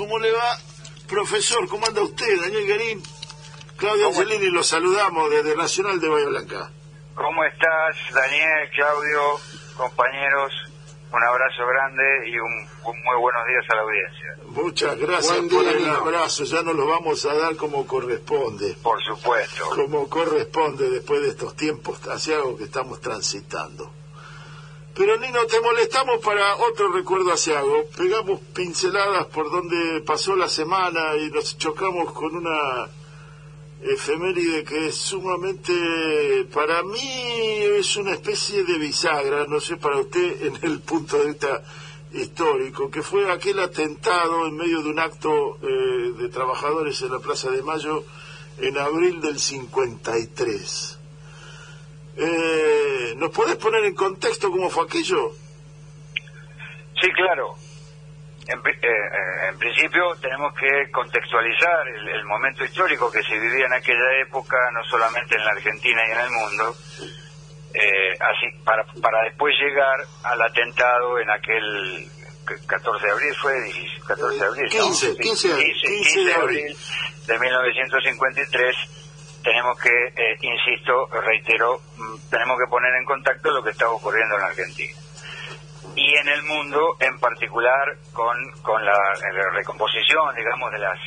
¿Cómo le va? Profesor, ¿cómo anda usted? Daniel Garín. Claudio Angelini, lo saludamos desde Nacional de Bahía Blanca. ¿Cómo estás, Daniel, Claudio, compañeros? Un abrazo grande y un, muy buenos días a la audiencia. Muchas gracias por el abrazo. Ya nos lo vamos a dar como corresponde. Por supuesto. Como corresponde después de estos tiempos algo que estamos transitando. Pero Nino, te molestamos para otro recuerdo algo. Pegamos pinceladas por donde pasó la semana y nos chocamos con una efeméride que es sumamente, para mí es una especie de bisagra, no sé para usted en el punto de vista histórico, que fue aquel atentado en medio de un acto eh, de trabajadores en la Plaza de Mayo en abril del 53. Eh, ¿Nos podés poner en contexto cómo fue aquello? Sí, claro. En, eh, eh, en principio tenemos que contextualizar el, momento histórico que se vivía en aquella época, no solamente en la Argentina y en el mundo, así para, para después llegar al atentado en aquel 14 de abril, fue 14 de abril, 15, 15, 15, de abril de 1953 tenemos que, eh, insisto, reitero, mm, tenemos que poner en contacto lo que está ocurriendo en Argentina. Y en el mundo, en particular, con, con la, recomposición, digamos, de las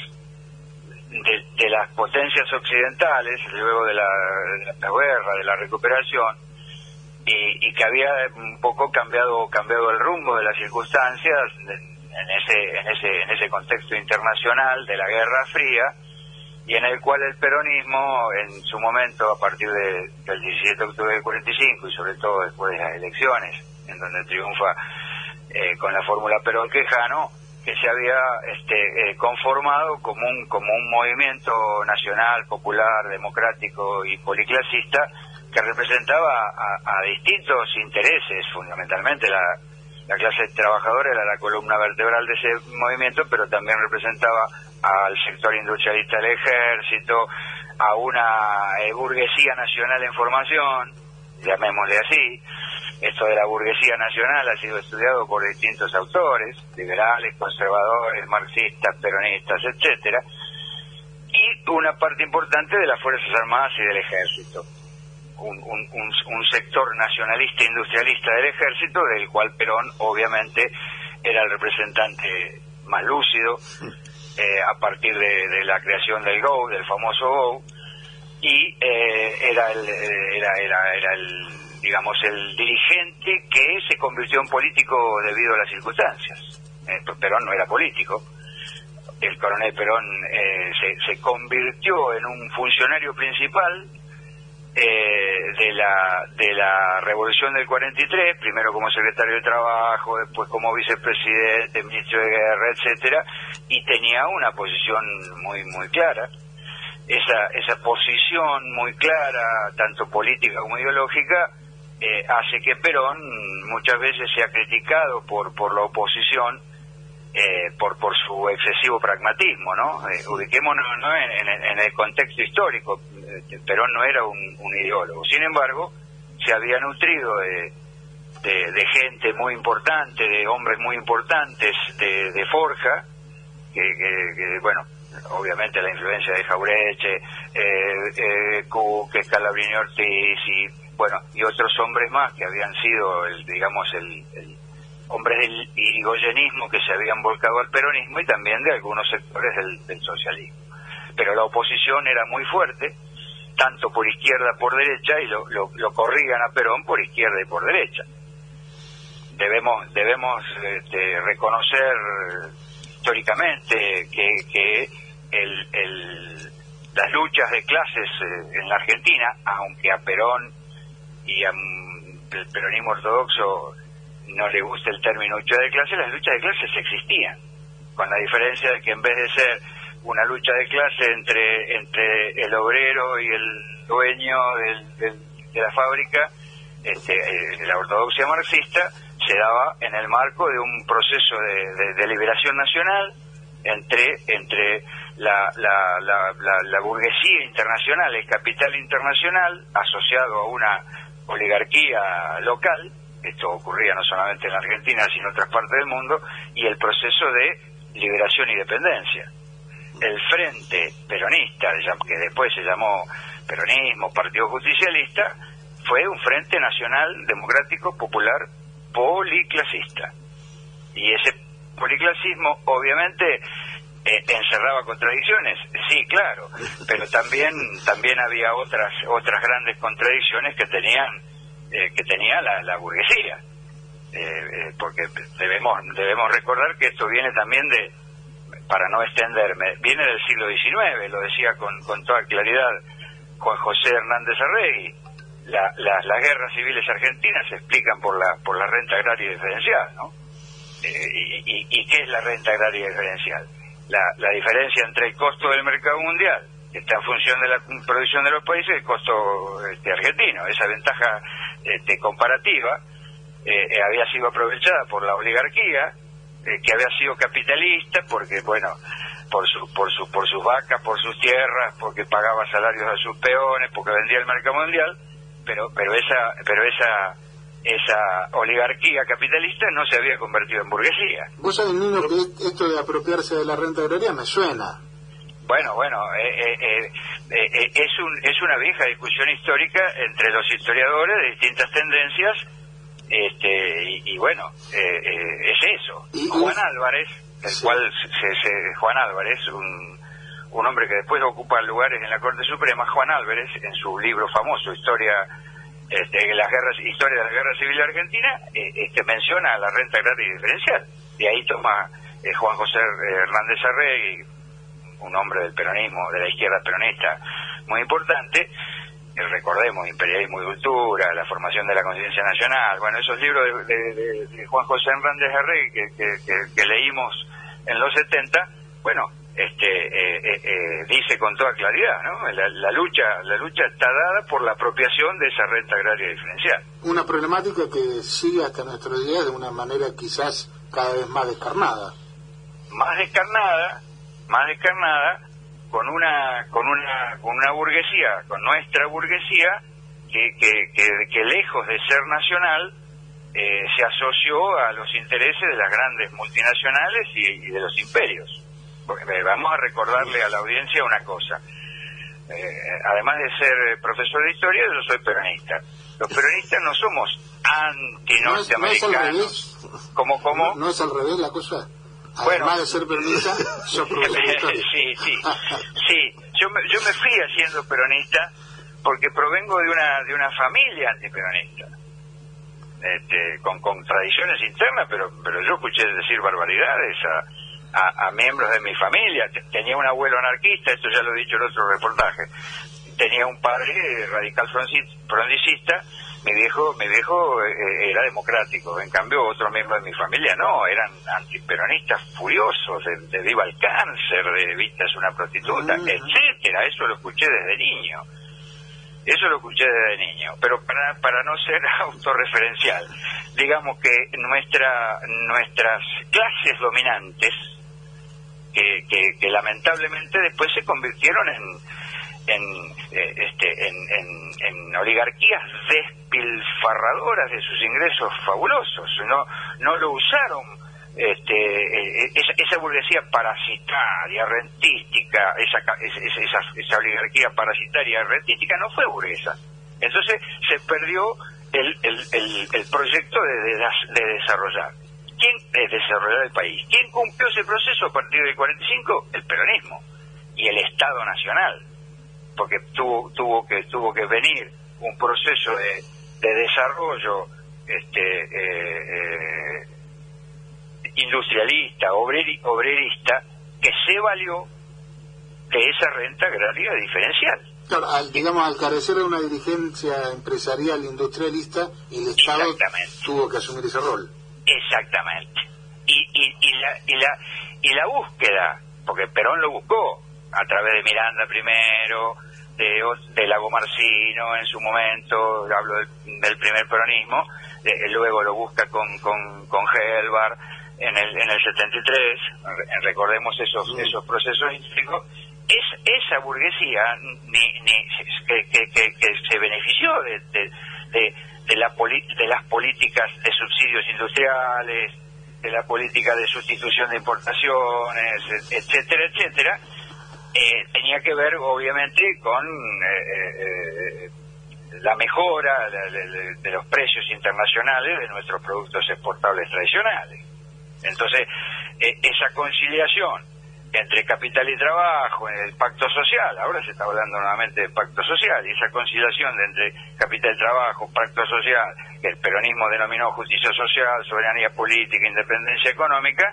de, las potencias occidentales, luego de la, guerra, de la recuperación, y, y, que había un poco cambiado cambiado el rumbo de las circunstancias en ese, en ese, en ese contexto internacional de la Guerra Fría, y en el cual el peronismo, en su momento, a partir del 17 de octubre del 45 y sobre todo después de las elecciones, en donde triunfa eh, con la fórmula Perón-Quejano, que se había este, eh, conformado como un, como un movimiento nacional, popular, democrático y policlasista que representaba a, distintos intereses, fundamentalmente la, la clase trabajadora era la columna vertebral de ese movimiento, pero también representaba al sector industrialista del ejército, a una eh, burguesía nacional en formación, llamémosle así. Esto de la burguesía nacional ha sido estudiado por distintos autores, liberales, conservadores, marxistas, peronistas, etcétera, y una parte importante de las Fuerzas Armadas y del Ejército. Un, un sector nacionalista industrialista del ejército, del cual Perón obviamente era el representante más lúcido, eh, a partir de, la creación del Go, del famoso Go, y eh, era, el, eh, era, era, era el, digamos, el dirigente que se convirtió en político debido a las circunstancias. Perón no era político, el coronel Perón se, se convirtió en un funcionario principal eh, de la de la revolución del 43, primero como secretario de trabajo, después como vicepresidente, ministro de guerra, etcétera, y tenía una posición muy muy clara. Esa esa posición muy clara, tanto política como ideológica, eh, hace que Perón muchas veces sea criticado por por la oposición eh, por por su excesivo pragmatismo, ¿no? Eh, ubiquémonos En, el contexto histórico. Eh, Perón no era un, ideólogo. Sin embargo, se había nutrido de, de, gente muy importante, de hombres muy importantes de, Forja, que, bueno, obviamente la influencia de Jaureche, eh, eh, que Scalabrini Ortiz y bueno y otros hombres más que habían sido el digamos el hombres del irigoyenismo que se habían volcado al peronismo y también de algunos sectores del, socialismo. Pero la oposición era muy fuerte, tanto por izquierda por derecha, y lo, lo, corrían a Perón por izquierda y por derecha. Debemos, debemos este, reconocer históricamente que, que el, el, las luchas de clases eh, en la Argentina, aunque a Perón y al peronismo ortodoxo no le gusta el término lucha de clase, las luchas de clases existían, con la diferencia de que en vez de ser una lucha de clase entre, entre el obrero y el dueño de la fábrica, este, eh, la ortodoxia marxista, se daba en el marco de un proceso de, liberación nacional entre, entre la, la, la, burguesía internacional, el capital internacional, asociado a una oligarquía local, esto ocurría no solamente en la Argentina, sino en otras partes del mundo, y el proceso de Liberación y Dependencia. El Frente Peronista, que después se llamó Peronismo, Partido Justicialista, fue un Frente Nacional Democrático Popular policlasista. Y ese policlasismo, obviamente, eh, encerraba contradicciones, sí, claro, pero también también había otras otras grandes contradicciones que tenían eh, que tenía la, burguesía, eh, porque debemos debemos recordar que esto viene también de, para no extenderme, viene del siglo XIX, lo decía con, con toda claridad Juan José Hernández Arregui, la, las guerras civiles argentinas se explican por la por la renta agraria diferencial, ¿no? y, y, qué es la renta agraria diferencial? la, diferencia entre el costo del mercado mundial, que está en función de la producción de los países, y el costo este, argentino. Esa ventaja este, comparativa eh, eh, había sido aprovechada por la oligarquía, eh, que había sido capitalista, porque, bueno, por, su, por, su, por sus vacas, por sus tierras, porque pagaba salarios a sus peones, porque vendía el mercado mundial, pero, pero esa, pero esa esa oligarquía capitalista no se había convertido en burguesía. Vos sabés, Nino, que esto de apropiarse de la renta agraria me suena. Bueno, bueno, eh, eh, eh, es, un, es una vieja discusión histórica entre los historiadores de distintas tendencias, este, y, bueno, es eso. Juan Álvarez, el cual se, Juan Álvarez, un, un hombre que después ocupa lugares en la Corte Suprema, Juan Álvarez, en su libro famoso, Historia este, las guerras, historia de la guerra civil argentina, eh, este, menciona la renta agraria diferencial. Y ahí toma eh, Juan José eh, Hernández Arregui, un hombre del peronismo, de la izquierda peronista muy importante, recordemos, imperialismo y cultura, la formación de la conciencia nacional, bueno, esos libros de, Juan José Hernández Arregui que, que leímos en los 70, bueno, este, eh, eh, eh, dice con toda claridad, ¿no? La, lucha, la lucha está dada por la apropiación de esa renta agraria diferencial. Una problemática que sigue hasta nuestro día de una manera quizás cada vez más descarnada. Más descarnada, más descarnada, con una, con una, con una burguesía, con nuestra burguesía, que, que, que, lejos de ser nacional, se asoció a los intereses de las grandes multinacionales y de los imperios vamos a recordarle a la audiencia una cosa. Eh, además de ser profesor de historia, yo soy peronista. Los peronistas no somos anti-norteamericanos. No, ¿Cómo, cómo? ¿No, es al revés la cosa? Además de ser peronista, Sí, sí. sí. Yo, me, yo me fui haciendo peronista porque provengo de una, de una familia antiperonista. Este, con, con tradiciones internas, pero, pero yo escuché decir barbaridades a a, miembros de mi familia. Tenía un abuelo anarquista, esto ya lo he dicho en otro reportaje. Tenía un padre radical fronticista, mi viejo, mi viejo eh, era democrático, en cambio otros miembros de mi familia no, eran antiperonistas furiosos, de, viva el cáncer, de vista es una prostituta, mm. etcétera, eso lo escuché desde niño. Eso lo escuché desde niño, pero para, para no ser autorreferencial, digamos que nuestra, nuestras clases dominantes, que, que, lamentablemente después se convirtieron en, en, eh, este, en, en, oligarquías despilfarradoras de sus ingresos fabulosos. No, no lo usaron este, eh, esa, esa, burguesía parasitaria, rentística, esa, esa, esa, oligarquía parasitaria, rentística, no fue burguesa. Entonces se perdió el, el, el, proyecto de, de, de desarrollar. ¿Quién es desarrollar el país? ¿Quién cumplió ese proceso a partir del 45? El peronismo y el Estado Nacional, porque tuvo, tuvo, que, tuvo que venir un proceso de, desarrollo este, eh, eh, industrialista, obrerista, que se valió de esa renta agraria diferencial. Claro, al, digamos, al carecer de una dirigencia empresarial industrialista, el Estado tuvo que asumir ese rol. Exactamente. Y, y, y, la, y, la, y la búsqueda, porque Perón lo buscó a través de Miranda primero, de, de Lago Marcino en su momento, hablo del, primer peronismo, luego lo busca con, con, con Helbar en el, en el 73, recordemos esos, esos procesos históricos, es esa burguesía ni, ni, que, que, que, se benefició de, de, de, la de las políticas de subsidios industriales, de la política de sustitución de importaciones, etcétera, etcétera, eh, tenía que ver obviamente con eh, la mejora de, los precios internacionales de nuestros productos exportables tradicionales. Entonces, esa conciliación entre capital y trabajo, el pacto social, ahora se está hablando nuevamente de pacto social, y esa conciliación entre capital y trabajo, pacto social, que el peronismo denominó justicia social, soberanía política, independencia económica,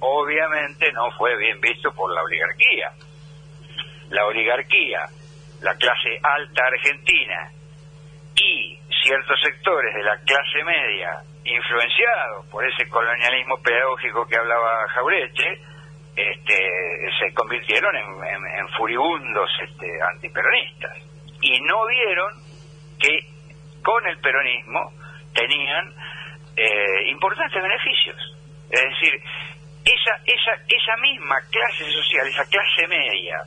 obviamente no fue bien visto por la oligarquía. La oligarquía, la clase alta argentina y ciertos sectores de la clase media, influenciados por ese colonialismo pedagógico que hablaba Jaureche, este, se convirtieron en, furibundos este, antiperonistas y no vieron que con el peronismo tenían eh, importantes beneficios. Es decir, esa, esa, esa misma clase social, esa clase media,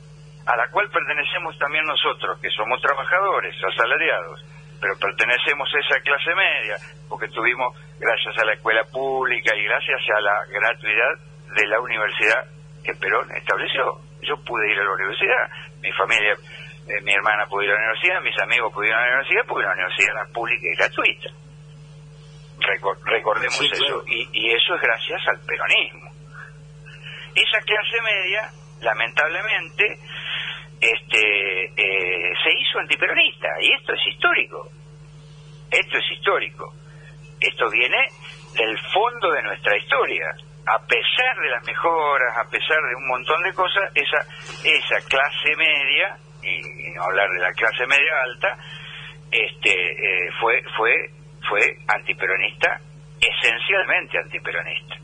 a la cual pertenecemos también nosotros, que somos trabajadores, asalariados, pero pertenecemos a esa clase media, porque tuvimos, gracias a la escuela pública y gracias a la gratuidad de la universidad, que Perón estableció. Yo pude ir a la universidad, mi familia, eh, mi hermana pudo ir a la universidad, mis amigos pudieron ir a la universidad porque la universidad era pública y gratuita. recordemos eso, y, eso es gracias al peronismo. Esa clase media, lamentablemente, se hizo antiperonista, y esto es histórico. Esto es histórico. Esto viene del fondo de nuestra historia a pesar de las mejoras, a pesar de un montón de cosas, esa, esa clase media, y, no hablar de la clase media alta, este, eh, fue, fue, fue antiperonista, esencialmente antiperonista.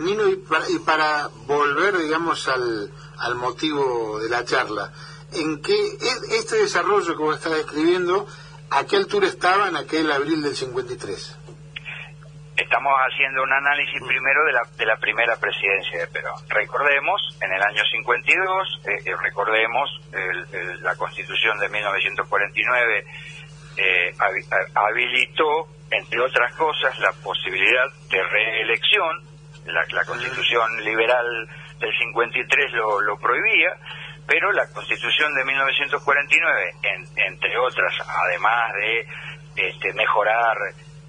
Nino, y para, y para volver, digamos, al, al motivo de la charla, ¿en qué este desarrollo que vos estás describiendo, a qué altura estaba en aquel abril del 53? estamos haciendo un análisis primero de la, de la primera presidencia de Perón. Recordemos, en el año 52, eh, eh, recordemos la constitución de 1949 eh, habilitó, entre otras cosas, la posibilidad de reelección. La, constitución liberal del 53 lo, lo prohibía, pero la constitución de 1949, entre otras, además de este, mejorar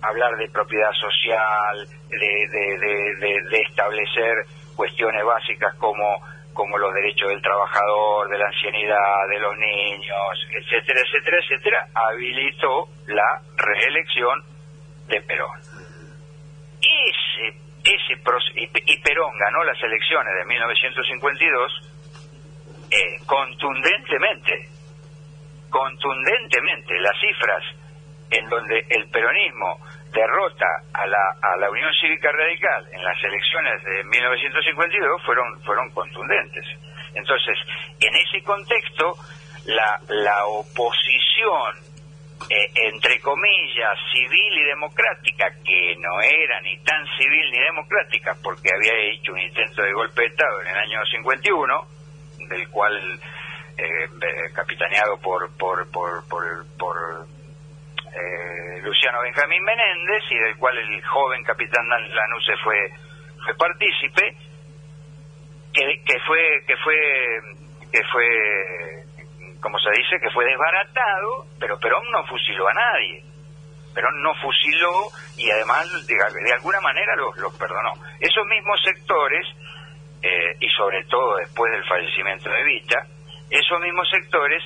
hablar de propiedad social, de, establecer cuestiones básicas como, como los derechos del trabajador, de la ancianidad, de los niños, etcétera, etcétera, etcétera, habilitó la reelección de Perón. Ese, ese y Perón ganó las elecciones de 1952 eh, contundentemente, contundentemente, las cifras en donde el peronismo derrota a la, a la Unión Cívica Radical en las elecciones de 1952 fueron, fueron contundentes. Entonces, en ese contexto, la, la oposición, eh, entre comillas, civil y democrática, que no era ni tan civil ni democrática porque había hecho un intento de golpe de Estado en el año 51, del cual eh, capitaneado por, por, por, por eh, Luciano Benjamín Menéndez y del cual el joven capitán Lanuse fue fue partícipe que, que fue que fue que fue como se dice que fue desbaratado pero Perón no fusiló a nadie. Perón no fusiló y además de, alguna manera los, los perdonó. Esos mismos sectores eh, y sobre todo después del fallecimiento de Vita esos mismos sectores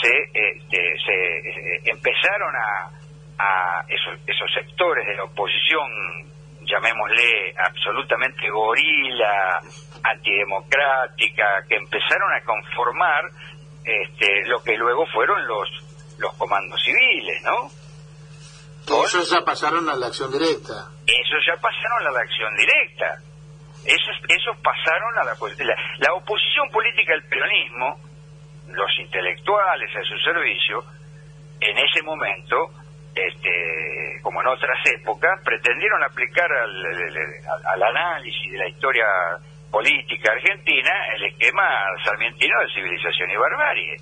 se, este, se eh, empezaron a, a esos, esos sectores de la oposición, llamémosle absolutamente gorila, antidemocrática, que empezaron a conformar este, lo que luego fueron los, los comandos civiles, ¿no? Esos ya pasaron a la acción directa. Esos ya pasaron a la acción directa. Esos, pasaron a la, la, la oposición política al peronismo los intelectuales a su servicio, en ese momento, este, como en otras épocas, pretendieron aplicar al, análisis de la historia política argentina el esquema sarmientino de civilización y barbarie.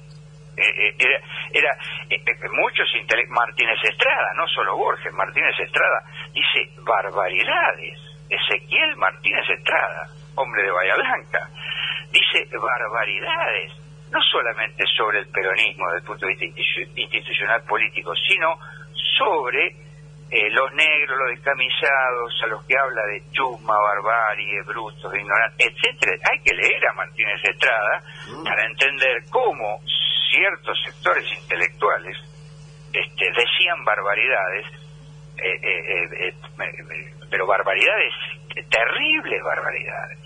Eh, eh, era, era eh, muchos Martínez Estrada, no solo Borges, Martínez Estrada dice barbaridades Ezequiel Martínez Estrada, hombre de Bahía Blanca. Dice barbaridades, no solamente sobre el peronismo desde el punto de vista institucional político, sino sobre eh, los negros, los descamisados, a los que habla de chusma, barbarie, brutos, ignorantes, etcétera. Hay que leer a Martínez Estrada mm. para entender cómo ciertos sectores intelectuales este, decían barbaridades, eh, eh, pero barbaridades, terribles barbaridades.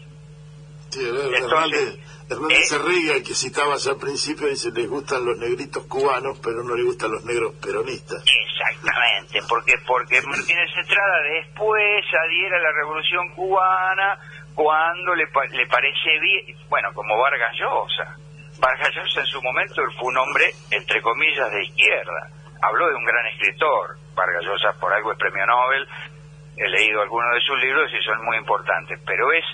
Sí, Entonces, Hernández Hernández que citabas al principio, dice, les gustan los negritos cubanos, pero no les gustan los negros peronistas. Exactamente, porque porque Martínez Estrada después adhiera a la revolución cubana cuando le, le parece bien, bueno, como Vargas Llosa. Vargas Llosa en su momento fue un hombre, entre comillas, de izquierda. Habló de un gran escritor, Vargas Llosa por algo es premio Nobel, he leído algunos de sus libros y son muy importantes, pero es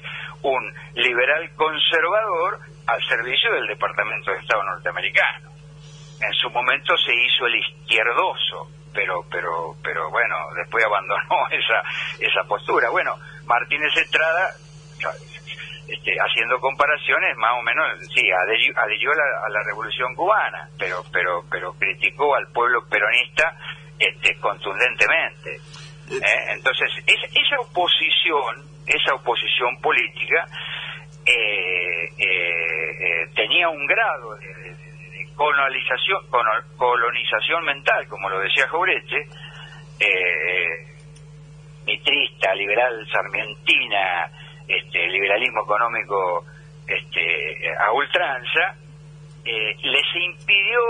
un liberal conservador al servicio del Departamento de Estado norteamericano. En su momento se hizo el izquierdoso, pero pero pero bueno, después abandonó esa esa postura. Bueno, Martínez Estrada este, haciendo comparaciones más o menos sí adhirió, a, la, a, la, revolución cubana pero pero pero criticó al pueblo peronista este contundentemente ¿eh? entonces esa oposición esa oposición política eh, eh, tenía un grado de, colonización colonización mental como lo decía Jaureche mitrista liberal sarmientina este liberalismo económico este a ultranza les impidió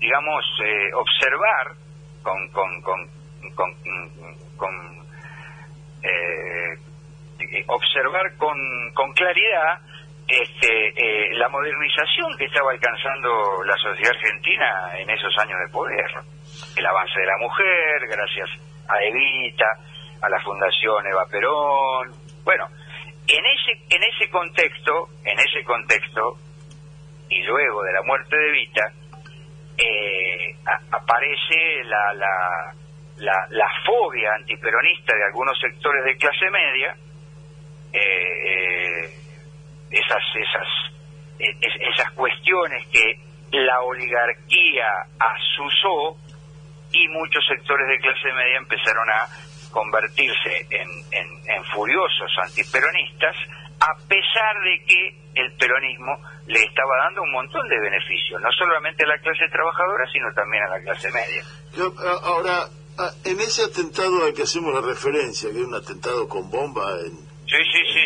digamos observar con con, con con, con eh, observar con, con claridad este, eh, la modernización que estaba alcanzando la sociedad argentina en esos años de poder. El avance de la mujer, gracias a Evita, a la Fundación Eva Perón. Bueno, en ese, en ese contexto, en ese contexto, y luego de la muerte de Evita, eh, aparece la, la, la, la fobia antiperonista de algunos sectores de clase media, eh, eh, esas, esas, esas cuestiones que la oligarquía asusó y muchos sectores de clase media empezaron a convertirse en, en, furiosos antiperonistas, a pesar de que el peronismo le estaba dando un montón de beneficios, no solamente a la clase trabajadora, sino también a la clase media. ahora, Ah, en ese atentado al que hacemos la referencia, que es un atentado con bomba en... Sí, sí, sí,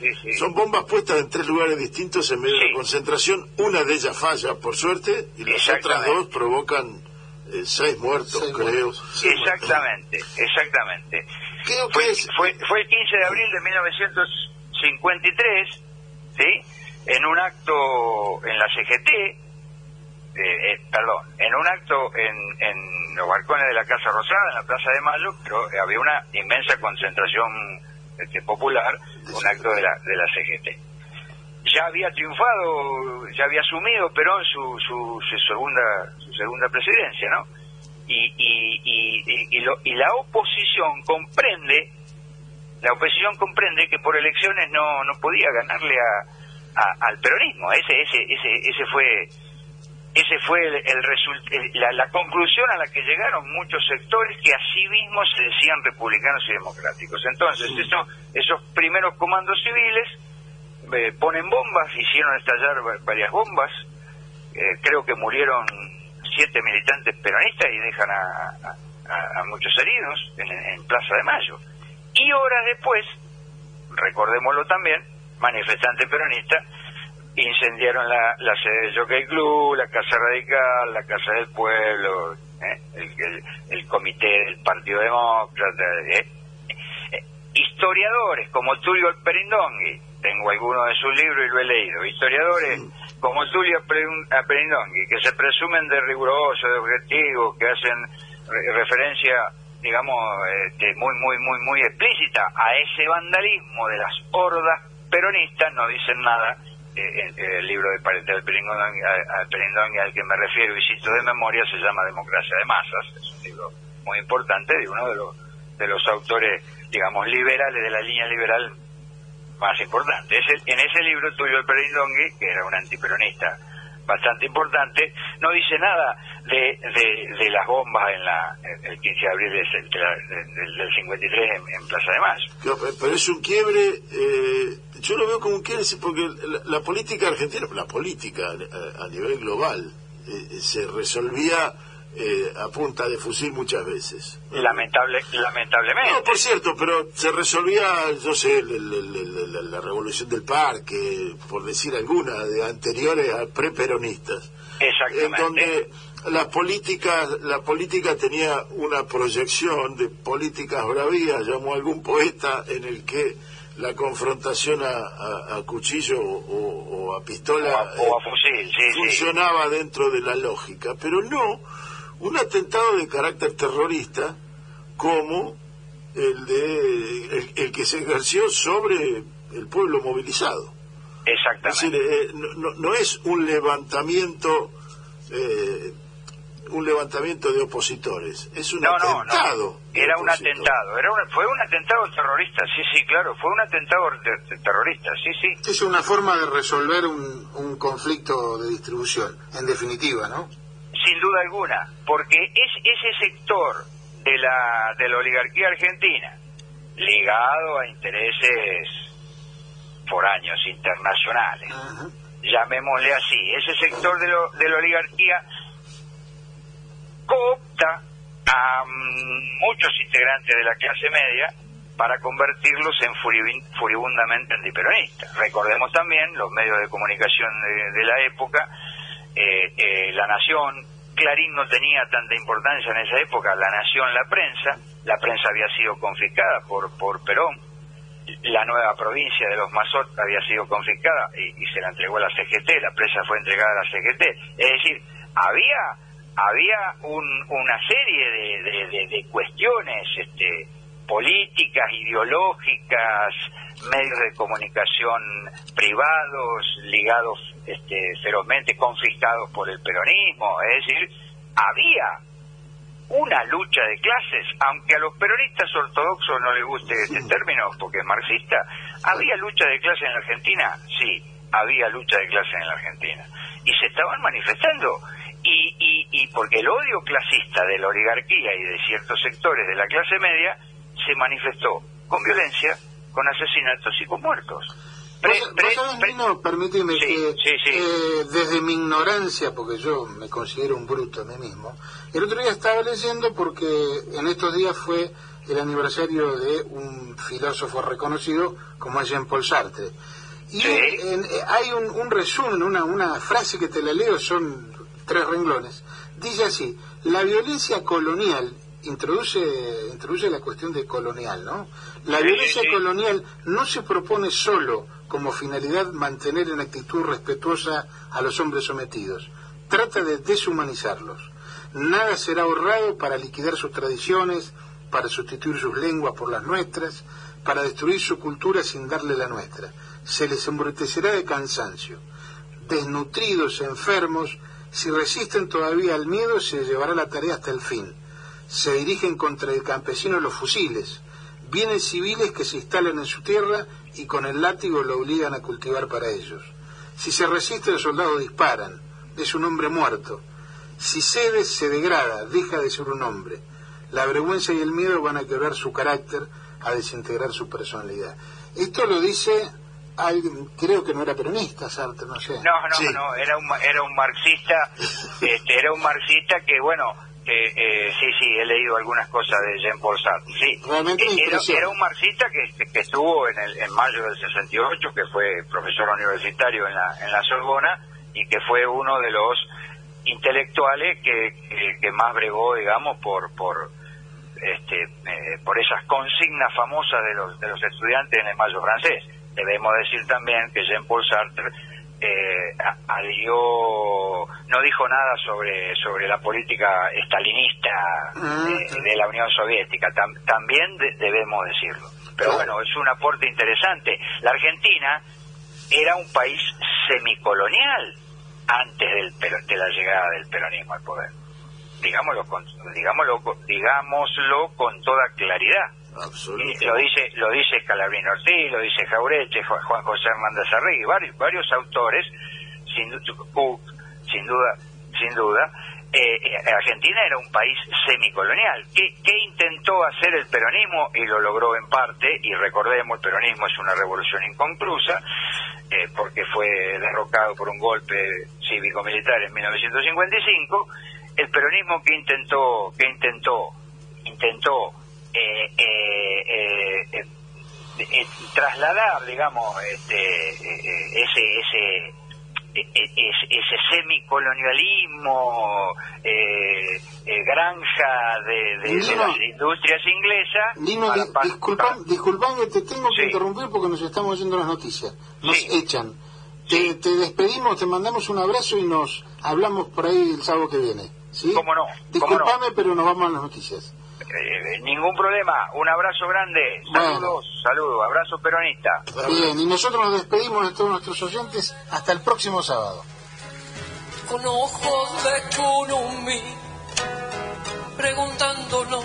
sí, sí, Son bombas puestas en tres lugares distintos en medio de la concentración. Una de ellas falla, por suerte, y las otras dos provocan eh, seis muertos, creo. exactamente, exactamente. fue, fue, fue el 15 de abril de 1953, ¿sí? En un acto en la CGT, eh, eh, perdón, en un acto en, en los balcones de la Casa Rosada, en la Plaza de Mayo, pero había una inmensa concentración este, popular, un acto de la, de la CGT. Ya había triunfado, ya había asumido Perón su, su, segunda su segunda presidencia, ¿no? Y, y, y, y, la oposición comprende, la oposición comprende que por elecciones no, no podía ganarle a, al peronismo. Ese, ese, ese, ese fue ese fue el, el, la, conclusión a la que llegaron muchos sectores que así mismos se decían republicanos y democráticos. Entonces, esos primeros comandos civiles eh, ponen bombas, hicieron estallar varias bombas, eh, creo que murieron siete militantes peronistas y dejan a, muchos heridos en, en Plaza de Mayo. Y horas después, recordémoslo también, manifestante peronista, incendiaron la, la sede del Jockey Club, la Casa Radical, la Casa del Pueblo, ¿eh? el, el, comité del Partido Demócrata. ¿eh? Eh, historiadores como Tulio Perindongui, tengo algunos de sus libros y lo he leído, historiadores como Tulio Perindongui, que se presumen de rigurosos, de objetivos, que hacen referencia digamos, este, muy, muy, muy, muy explícita a ese vandalismo de las hordas peronistas, no dicen nada el, libro de, del Perindón, al que me refiero y de memoria se llama Democracia de Masas, es un libro muy importante de uno de los, de los autores digamos, liberales de la línea liberal más importante. en ese libro tuyo, el Perindongui, que era un antiperonista bastante importante, no dice nada de, de, las bombas en la el 15 de abril del, 53 en, Plaza de Mayo. Pero es un quiebre, eh, yo lo veo como un quiebre porque la, política argentina, la política a, nivel global, eh, se resolvía eh, a punta de fusil muchas veces. Lamentable, lamentablemente. No, por cierto, pero se resolvía, yo sé, la, revolución del parque, por decir alguna, de anteriores a preperonistas. Exactamente. En donde las políticas, la política tenía una proyección de políticas bravías, llamó algún poeta, en el que la confrontación a, cuchillo o, a pistola o a, fusil, funcionaba dentro de la lógica, pero no un atentado de carácter terrorista como el de el, que se ejerció sobre el pueblo movilizado. Exactamente. Eh, no, es un levantamiento eh, un levantamiento de opositores, es un atentado. Era un atentado, era fue un atentado terrorista, sí, sí, claro, fue un atentado terrorista, sí, sí. Es una forma de resolver un, un conflicto de distribución, en definitiva, ¿no? Sin duda alguna, porque es ese sector de la, de la oligarquía argentina, ligado a intereses foráneos, internacionales, llamémosle así, ese sector de, lo, de la oligarquía coopta a mm, muchos integrantes de la clase media para convertirlos en furibundamente antiperonistas. Recordemos también los medios de comunicación de, la época, eh, eh, La Nación, Clarín no tenía tanta importancia en esa época, la nación, la prensa, la prensa había sido confiscada por, por Perón, la nueva provincia de los Mazot había sido confiscada y, se la entregó a la CGT, la prensa fue entregada a la CGT. Es decir, había, había una serie de, de, cuestiones este, políticas, ideológicas, medios de comunicación privados ligados este, ferozmente confiscados por el peronismo, es decir, había una lucha de clases, aunque a los peronistas ortodoxos no les guste este término porque es marxista, había lucha de clases en la Argentina, sí, había lucha de clases en la Argentina, y se estaban manifestando, y, y, y porque el odio clasista de la oligarquía y de ciertos sectores de la clase media se manifestó con violencia, con asesinatos y con muertos. Permíteme que eh, desde mi ignorancia, porque yo me considero un bruto a mí mismo, el otro día estaba leyendo porque en estos días fue el aniversario de un filósofo reconocido como es Jean-Paul Sartre. Y eh, hay un, un resumen, una, una frase que te la leo, son tres renglones. Dice así, la violencia colonial introduce, introduce la cuestión de colonial, ¿no? La violencia colonial no se propone solo como finalidad mantener en actitud respetuosa a los hombres sometidos, trata de deshumanizarlos. Nada será ahorrado para liquidar sus tradiciones, para sustituir sus lenguas por las nuestras, para destruir su cultura sin darle la nuestra. Se les embrutecerá de cansancio. Desnutridos, enfermos, si resisten todavía al miedo, se llevará la tarea hasta el fin se dirigen contra el campesino los fusiles. Vienen civiles que se instalan en su tierra y con el látigo lo obligan a cultivar para ellos. Si se resiste, los soldados disparan. Es un hombre muerto. Si cede, se degrada, deja de ser un hombre. La vergüenza y el miedo van a quebrar su carácter, a desintegrar su personalidad. Esto lo dice alguien, creo que no era peronista, Sartre, no sé. No, no, no, era un, era un marxista, este, era un marxista que, bueno, eh, sí, sí, he leído algunas cosas de Jean Paul Sartre. Sí, eh, era, un marxista que, que estuvo en, el, en mayo del 68, que fue profesor universitario en la, en la Sorbona y que fue uno de los intelectuales que, que, más bregó, digamos, por por este eh, por esas consignas famosas de los de los estudiantes en el mayo francés. Debemos decir también que Jean Paul Sartre eh, no dijo nada sobre sobre la política estalinista ah, de, la Unión Soviética, también debemos decirlo. Pero bueno, es un aporte interesante. La Argentina era un país semicolonial antes del, de la llegada del peronismo al poder. Digámoslo con, digámoslo, digámoslo con toda claridad Y lo dice lo dice Calabrín Ortiz, lo dice Jaureche, Juan José Hernández Arregui, varios, varios autores, sin, sin duda, sin duda, eh, Argentina era un país semicolonial. ¿Qué, ¿Qué, intentó hacer el peronismo? Y lo logró en parte, y recordemos, el peronismo es una revolución inconclusa, eh, porque fue derrocado por un golpe cívico-militar en 1955. El peronismo que intentó, que intentó, intentó trasladar, digamos, este, ese, ese e, e, ese semicolonialismo, eh, eh, granja de, las industrias inglesas. disculpame, te tengo que interrumpir porque nos estamos oyendo las noticias. Nos echan. Te, despedimos, te mandamos un abrazo y nos hablamos por ahí el sábado que viene. ¿sí? ¿Cómo no? Disculpame, pero nos vamos a las noticias. Eh, ningún problema, un abrazo grande, saludos, saludos, abrazo peronista. Bien, y nosotros nos despedimos de todos nuestros oyentes hasta el próximo sábado. Con ojos de Chunumi, preguntándonos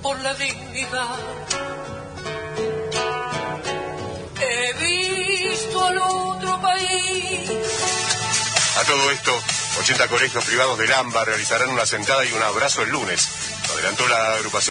por la dignidad. He visto al otro país. A todo esto, 80 colegios privados del AMBA realizarán una sentada y un abrazo el lunes. Adelantó la agrupación.